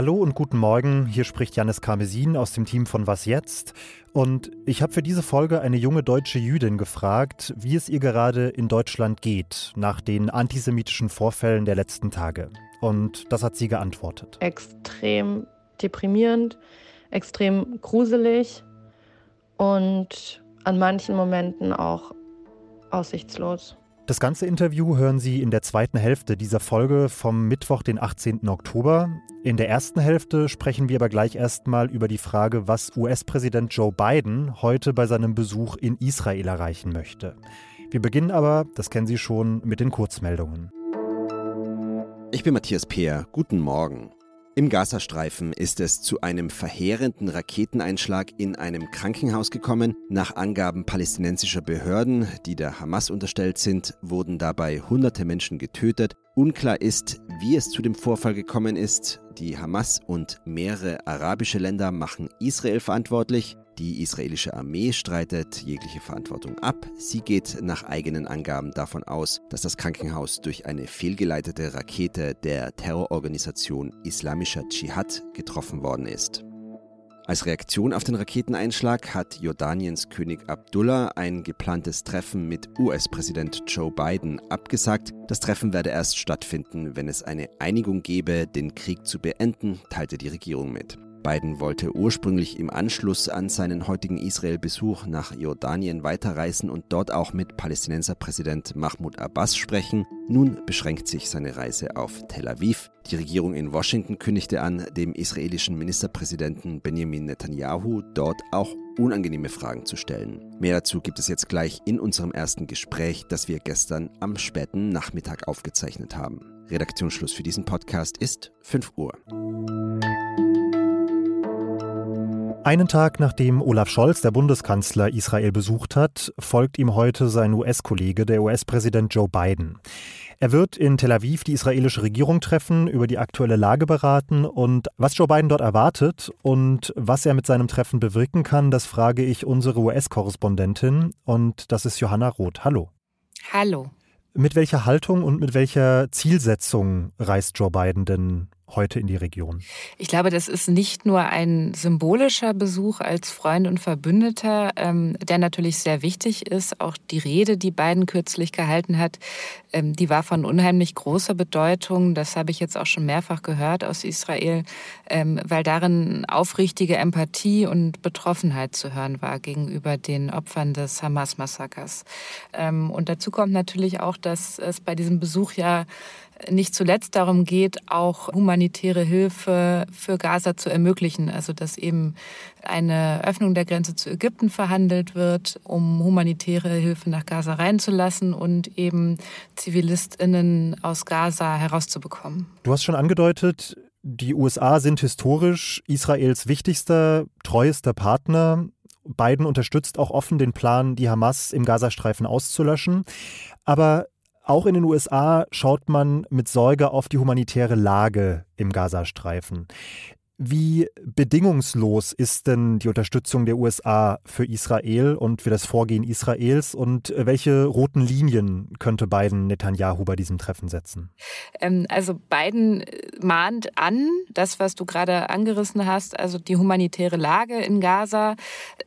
Hallo und guten Morgen, hier spricht Janis Karmesin aus dem Team von Was jetzt? Und ich habe für diese Folge eine junge deutsche Jüdin gefragt, wie es ihr gerade in Deutschland geht nach den antisemitischen Vorfällen der letzten Tage. Und das hat sie geantwortet. Extrem deprimierend, extrem gruselig und an manchen Momenten auch aussichtslos. Das ganze Interview hören Sie in der zweiten Hälfte dieser Folge vom Mittwoch, den 18. Oktober. In der ersten Hälfte sprechen wir aber gleich erstmal über die Frage, was US-Präsident Joe Biden heute bei seinem Besuch in Israel erreichen möchte. Wir beginnen aber, das kennen Sie schon, mit den Kurzmeldungen. Ich bin Matthias Peer. Guten Morgen. Im Gazastreifen ist es zu einem verheerenden Raketeneinschlag in einem Krankenhaus gekommen. Nach Angaben palästinensischer Behörden, die der Hamas unterstellt sind, wurden dabei hunderte Menschen getötet. Unklar ist, wie es zu dem Vorfall gekommen ist. Die Hamas und mehrere arabische Länder machen Israel verantwortlich. Die israelische Armee streitet jegliche Verantwortung ab. Sie geht nach eigenen Angaben davon aus, dass das Krankenhaus durch eine fehlgeleitete Rakete der Terrororganisation Islamischer Dschihad getroffen worden ist. Als Reaktion auf den Raketeneinschlag hat Jordaniens König Abdullah ein geplantes Treffen mit US-Präsident Joe Biden abgesagt. Das Treffen werde erst stattfinden, wenn es eine Einigung gebe, den Krieg zu beenden, teilte die Regierung mit. Biden wollte ursprünglich im Anschluss an seinen heutigen Israel-Besuch nach Jordanien weiterreisen und dort auch mit Palästinenserpräsident Mahmoud Abbas sprechen. Nun beschränkt sich seine Reise auf Tel Aviv. Die Regierung in Washington kündigte an, dem israelischen Ministerpräsidenten Benjamin Netanyahu dort auch unangenehme Fragen zu stellen. Mehr dazu gibt es jetzt gleich in unserem ersten Gespräch, das wir gestern am späten Nachmittag aufgezeichnet haben. Redaktionsschluss für diesen Podcast ist 5 Uhr. Einen Tag nachdem Olaf Scholz, der Bundeskanzler, Israel besucht hat, folgt ihm heute sein US-Kollege, der US-Präsident Joe Biden. Er wird in Tel Aviv die israelische Regierung treffen, über die aktuelle Lage beraten und was Joe Biden dort erwartet und was er mit seinem Treffen bewirken kann, das frage ich unsere US-Korrespondentin und das ist Johanna Roth. Hallo. Hallo. Mit welcher Haltung und mit welcher Zielsetzung reist Joe Biden denn heute in die Region? Ich glaube, das ist nicht nur ein symbolischer Besuch als Freund und Verbündeter, ähm, der natürlich sehr wichtig ist. Auch die Rede, die Biden kürzlich gehalten hat, ähm, die war von unheimlich großer Bedeutung. Das habe ich jetzt auch schon mehrfach gehört aus Israel, ähm, weil darin aufrichtige Empathie und Betroffenheit zu hören war gegenüber den Opfern des Hamas-Massakers. Ähm, und dazu kommt natürlich auch, dass es bei diesem Besuch ja nicht zuletzt darum geht, auch humanitäre Hilfe für Gaza zu ermöglichen. Also dass eben eine Öffnung der Grenze zu Ägypten verhandelt wird, um humanitäre Hilfe nach Gaza reinzulassen und eben Zivilistinnen aus Gaza herauszubekommen. Du hast schon angedeutet, die USA sind historisch Israels wichtigster, treuester Partner. Biden unterstützt auch offen den Plan, die Hamas im Gazastreifen auszulöschen. Aber auch in den USA schaut man mit Sorge auf die humanitäre Lage im Gazastreifen. Wie bedingungslos ist denn die Unterstützung der USA für Israel und für das Vorgehen Israels und welche roten Linien könnte Biden Netanyahu bei diesem Treffen setzen? Ähm, also Biden mahnt an, das, was du gerade angerissen hast, also die humanitäre Lage in Gaza.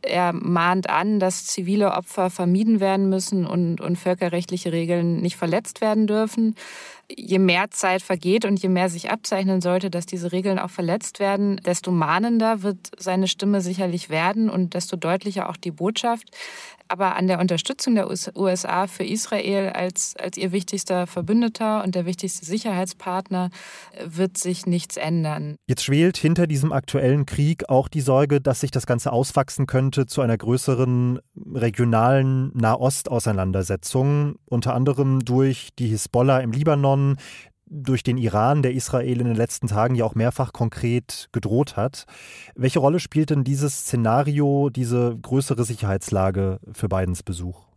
Er mahnt an, dass zivile Opfer vermieden werden müssen und, und völkerrechtliche Regeln nicht verletzt werden dürfen je mehr Zeit vergeht und je mehr sich abzeichnen sollte, dass diese Regeln auch verletzt werden, desto mahnender wird seine Stimme sicherlich werden und desto deutlicher auch die Botschaft aber an der Unterstützung der USA für Israel als, als ihr wichtigster Verbündeter und der wichtigste Sicherheitspartner wird sich nichts ändern. Jetzt schwelt hinter diesem aktuellen Krieg auch die Sorge, dass sich das Ganze auswachsen könnte zu einer größeren regionalen Nahost-Auseinandersetzung, unter anderem durch die Hisbollah im Libanon, durch den Iran, der Israel in den letzten Tagen ja auch mehrfach konkret gedroht hat. Welche Rolle spielt denn dieses Szenario, diese größere Sicherheitslage für Bidens Besuch?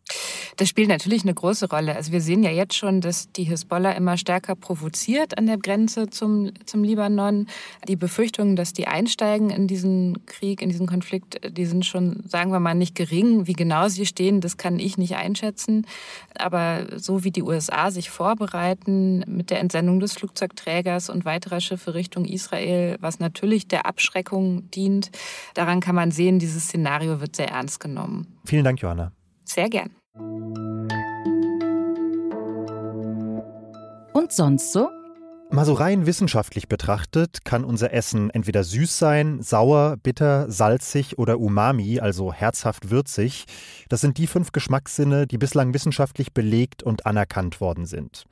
Das spielt natürlich eine große Rolle. Also wir sehen ja jetzt schon, dass die Hisbollah immer stärker provoziert an der Grenze zum, zum Libanon. Die Befürchtungen, dass die einsteigen in diesen Krieg, in diesen Konflikt, die sind schon, sagen wir mal, nicht gering. Wie genau sie stehen, das kann ich nicht einschätzen. Aber so wie die USA sich vorbereiten mit der Entsendung des Flugzeugträgers und weiterer Schiffe Richtung Israel, was natürlich der Abschreckung dient, daran kann man sehen, dieses Szenario wird sehr ernst genommen. Vielen Dank, Johanna. Sehr gern. Und sonst so? Mal so rein wissenschaftlich betrachtet kann unser Essen entweder süß sein, sauer, bitter, salzig oder umami, also herzhaft würzig. Das sind die fünf Geschmackssinne, die bislang wissenschaftlich belegt und anerkannt worden sind.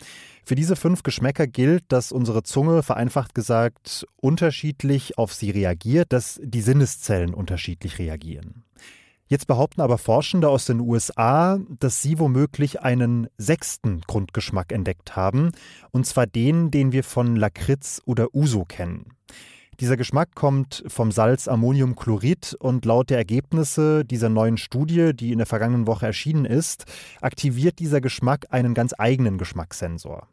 Für diese fünf Geschmäcker gilt, dass unsere Zunge, vereinfacht gesagt, unterschiedlich auf sie reagiert, dass die Sinneszellen unterschiedlich reagieren. Jetzt behaupten aber Forschende aus den USA, dass sie womöglich einen sechsten Grundgeschmack entdeckt haben, und zwar den, den wir von Lakritz oder Uso kennen. Dieser Geschmack kommt vom Salz Ammoniumchlorid und laut der Ergebnisse dieser neuen Studie, die in der vergangenen Woche erschienen ist, aktiviert dieser Geschmack einen ganz eigenen Geschmackssensor.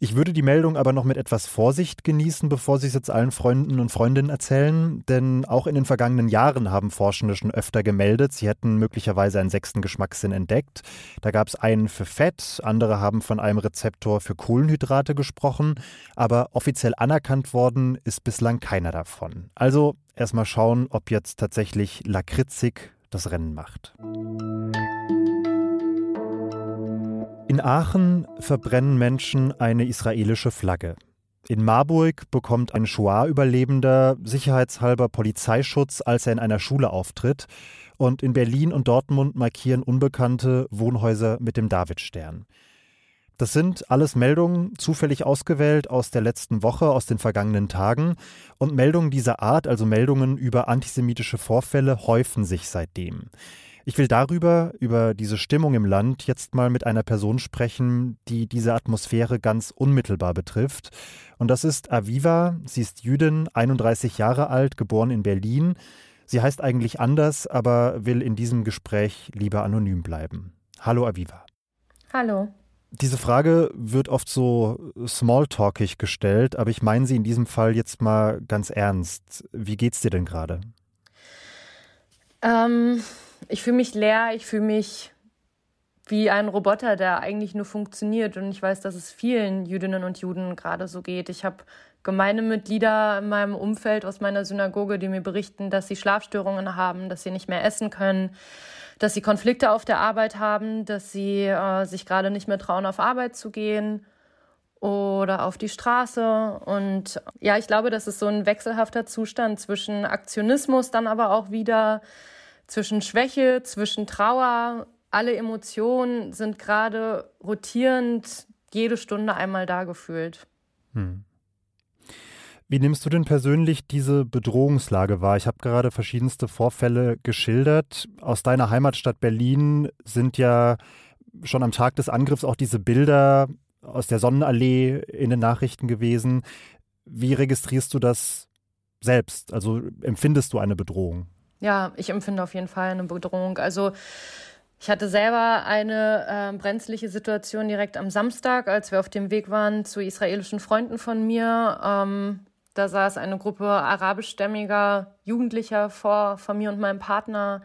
Ich würde die Meldung aber noch mit etwas Vorsicht genießen, bevor Sie es jetzt allen Freunden und Freundinnen erzählen, denn auch in den vergangenen Jahren haben Forschende schon öfter gemeldet, sie hätten möglicherweise einen sechsten Geschmackssinn entdeckt. Da gab es einen für Fett, andere haben von einem Rezeptor für Kohlenhydrate gesprochen, aber offiziell anerkannt worden ist bislang keiner davon. Also erstmal schauen, ob jetzt tatsächlich lakritzig das Rennen macht. In Aachen verbrennen Menschen eine israelische Flagge. In Marburg bekommt ein Shoah-Überlebender sicherheitshalber Polizeischutz, als er in einer Schule auftritt. Und in Berlin und Dortmund markieren Unbekannte Wohnhäuser mit dem Davidstern. Das sind alles Meldungen zufällig ausgewählt aus der letzten Woche, aus den vergangenen Tagen. Und Meldungen dieser Art, also Meldungen über antisemitische Vorfälle, häufen sich seitdem. Ich will darüber, über diese Stimmung im Land, jetzt mal mit einer Person sprechen, die diese Atmosphäre ganz unmittelbar betrifft. Und das ist Aviva. Sie ist Jüdin, 31 Jahre alt, geboren in Berlin. Sie heißt eigentlich anders, aber will in diesem Gespräch lieber anonym bleiben. Hallo Aviva. Hallo. Diese Frage wird oft so smalltalkig gestellt, aber ich meine sie in diesem Fall jetzt mal ganz ernst. Wie geht's dir denn gerade? Ähm, ich fühle mich leer, ich fühle mich wie ein Roboter, der eigentlich nur funktioniert. Und ich weiß, dass es vielen Jüdinnen und Juden gerade so geht. Ich habe Gemeindemitglieder in meinem Umfeld aus meiner Synagoge, die mir berichten, dass sie Schlafstörungen haben, dass sie nicht mehr essen können, dass sie Konflikte auf der Arbeit haben, dass sie äh, sich gerade nicht mehr trauen, auf Arbeit zu gehen oder auf die Straße. Und ja, ich glaube, das ist so ein wechselhafter Zustand zwischen Aktionismus, dann aber auch wieder zwischen Schwäche, zwischen Trauer. Alle Emotionen sind gerade rotierend jede Stunde einmal da gefühlt. Hm. Wie nimmst du denn persönlich diese Bedrohungslage wahr? Ich habe gerade verschiedenste Vorfälle geschildert. Aus deiner Heimatstadt Berlin sind ja schon am Tag des Angriffs auch diese Bilder aus der Sonnenallee in den Nachrichten gewesen. Wie registrierst du das selbst? Also empfindest du eine Bedrohung? Ja, ich empfinde auf jeden Fall eine Bedrohung. Also ich hatte selber eine äh, brenzliche Situation direkt am Samstag, als wir auf dem Weg waren zu israelischen Freunden von mir. Ähm, da saß eine Gruppe arabischstämmiger Jugendlicher vor, vor mir und meinem Partner,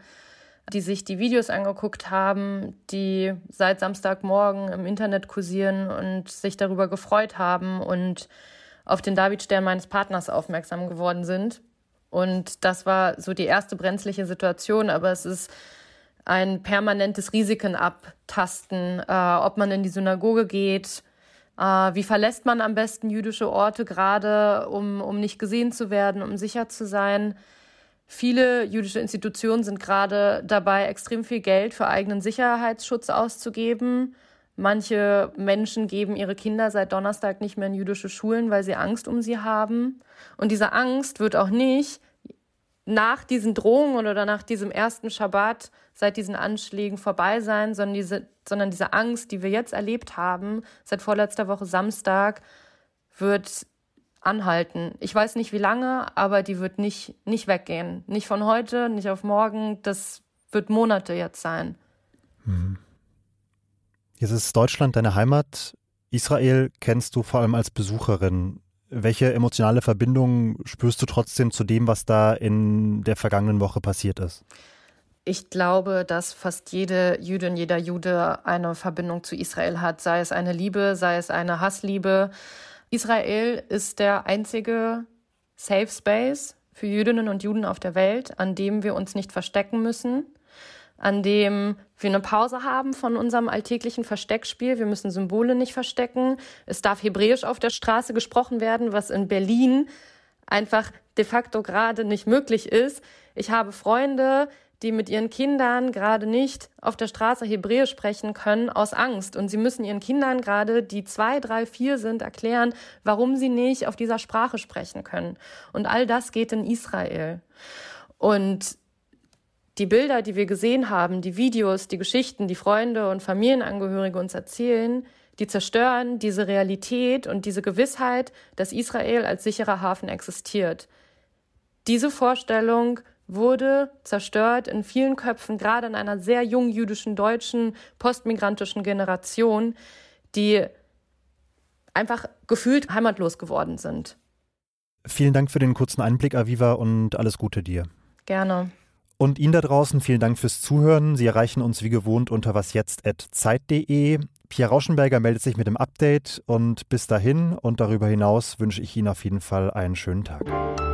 die sich die Videos angeguckt haben, die seit Samstagmorgen im Internet kursieren und sich darüber gefreut haben und auf den Davidstern meines Partners aufmerksam geworden sind. Und das war so die erste brenzliche Situation, aber es ist ein permanentes Risiken abtasten, äh, ob man in die Synagoge geht, äh, wie verlässt man am besten jüdische Orte gerade, um, um nicht gesehen zu werden, um sicher zu sein. Viele jüdische Institutionen sind gerade dabei, extrem viel Geld für eigenen Sicherheitsschutz auszugeben. Manche Menschen geben ihre Kinder seit Donnerstag nicht mehr in jüdische Schulen, weil sie Angst um sie haben. Und diese Angst wird auch nicht nach diesen Drohungen oder nach diesem ersten Schabbat seit diesen Anschlägen vorbei sein, sondern diese, sondern diese Angst, die wir jetzt erlebt haben, seit vorletzter Woche Samstag, wird anhalten. Ich weiß nicht wie lange, aber die wird nicht, nicht weggehen. Nicht von heute, nicht auf morgen. Das wird Monate jetzt sein. Mhm. Jetzt ist Deutschland deine Heimat. Israel kennst du vor allem als Besucherin. Welche emotionale Verbindung spürst du trotzdem zu dem, was da in der vergangenen Woche passiert ist? Ich glaube, dass fast jede Jüdin, jeder Jude eine Verbindung zu Israel hat, sei es eine Liebe, sei es eine Hassliebe. Israel ist der einzige Safe Space für Jüdinnen und Juden auf der Welt, an dem wir uns nicht verstecken müssen, an dem wir eine Pause haben von unserem alltäglichen Versteckspiel. Wir müssen Symbole nicht verstecken. Es darf Hebräisch auf der Straße gesprochen werden, was in Berlin einfach de facto gerade nicht möglich ist. Ich habe Freunde, die mit ihren Kindern gerade nicht auf der Straße Hebräisch sprechen können aus Angst. Und sie müssen ihren Kindern gerade, die zwei, drei, vier sind, erklären, warum sie nicht auf dieser Sprache sprechen können. Und all das geht in Israel. Und die Bilder, die wir gesehen haben, die Videos, die Geschichten, die Freunde und Familienangehörige uns erzählen, die zerstören diese Realität und diese Gewissheit, dass Israel als sicherer Hafen existiert. Diese Vorstellung wurde zerstört in vielen Köpfen, gerade in einer sehr jungen jüdischen, deutschen, postmigrantischen Generation, die einfach gefühlt heimatlos geworden sind. Vielen Dank für den kurzen Einblick, Aviva, und alles Gute dir. Gerne. Und Ihnen da draußen vielen Dank fürs Zuhören. Sie erreichen uns wie gewohnt unter wasjetzt.zeit.de. Pierre Rauschenberger meldet sich mit dem Update und bis dahin und darüber hinaus wünsche ich Ihnen auf jeden Fall einen schönen Tag.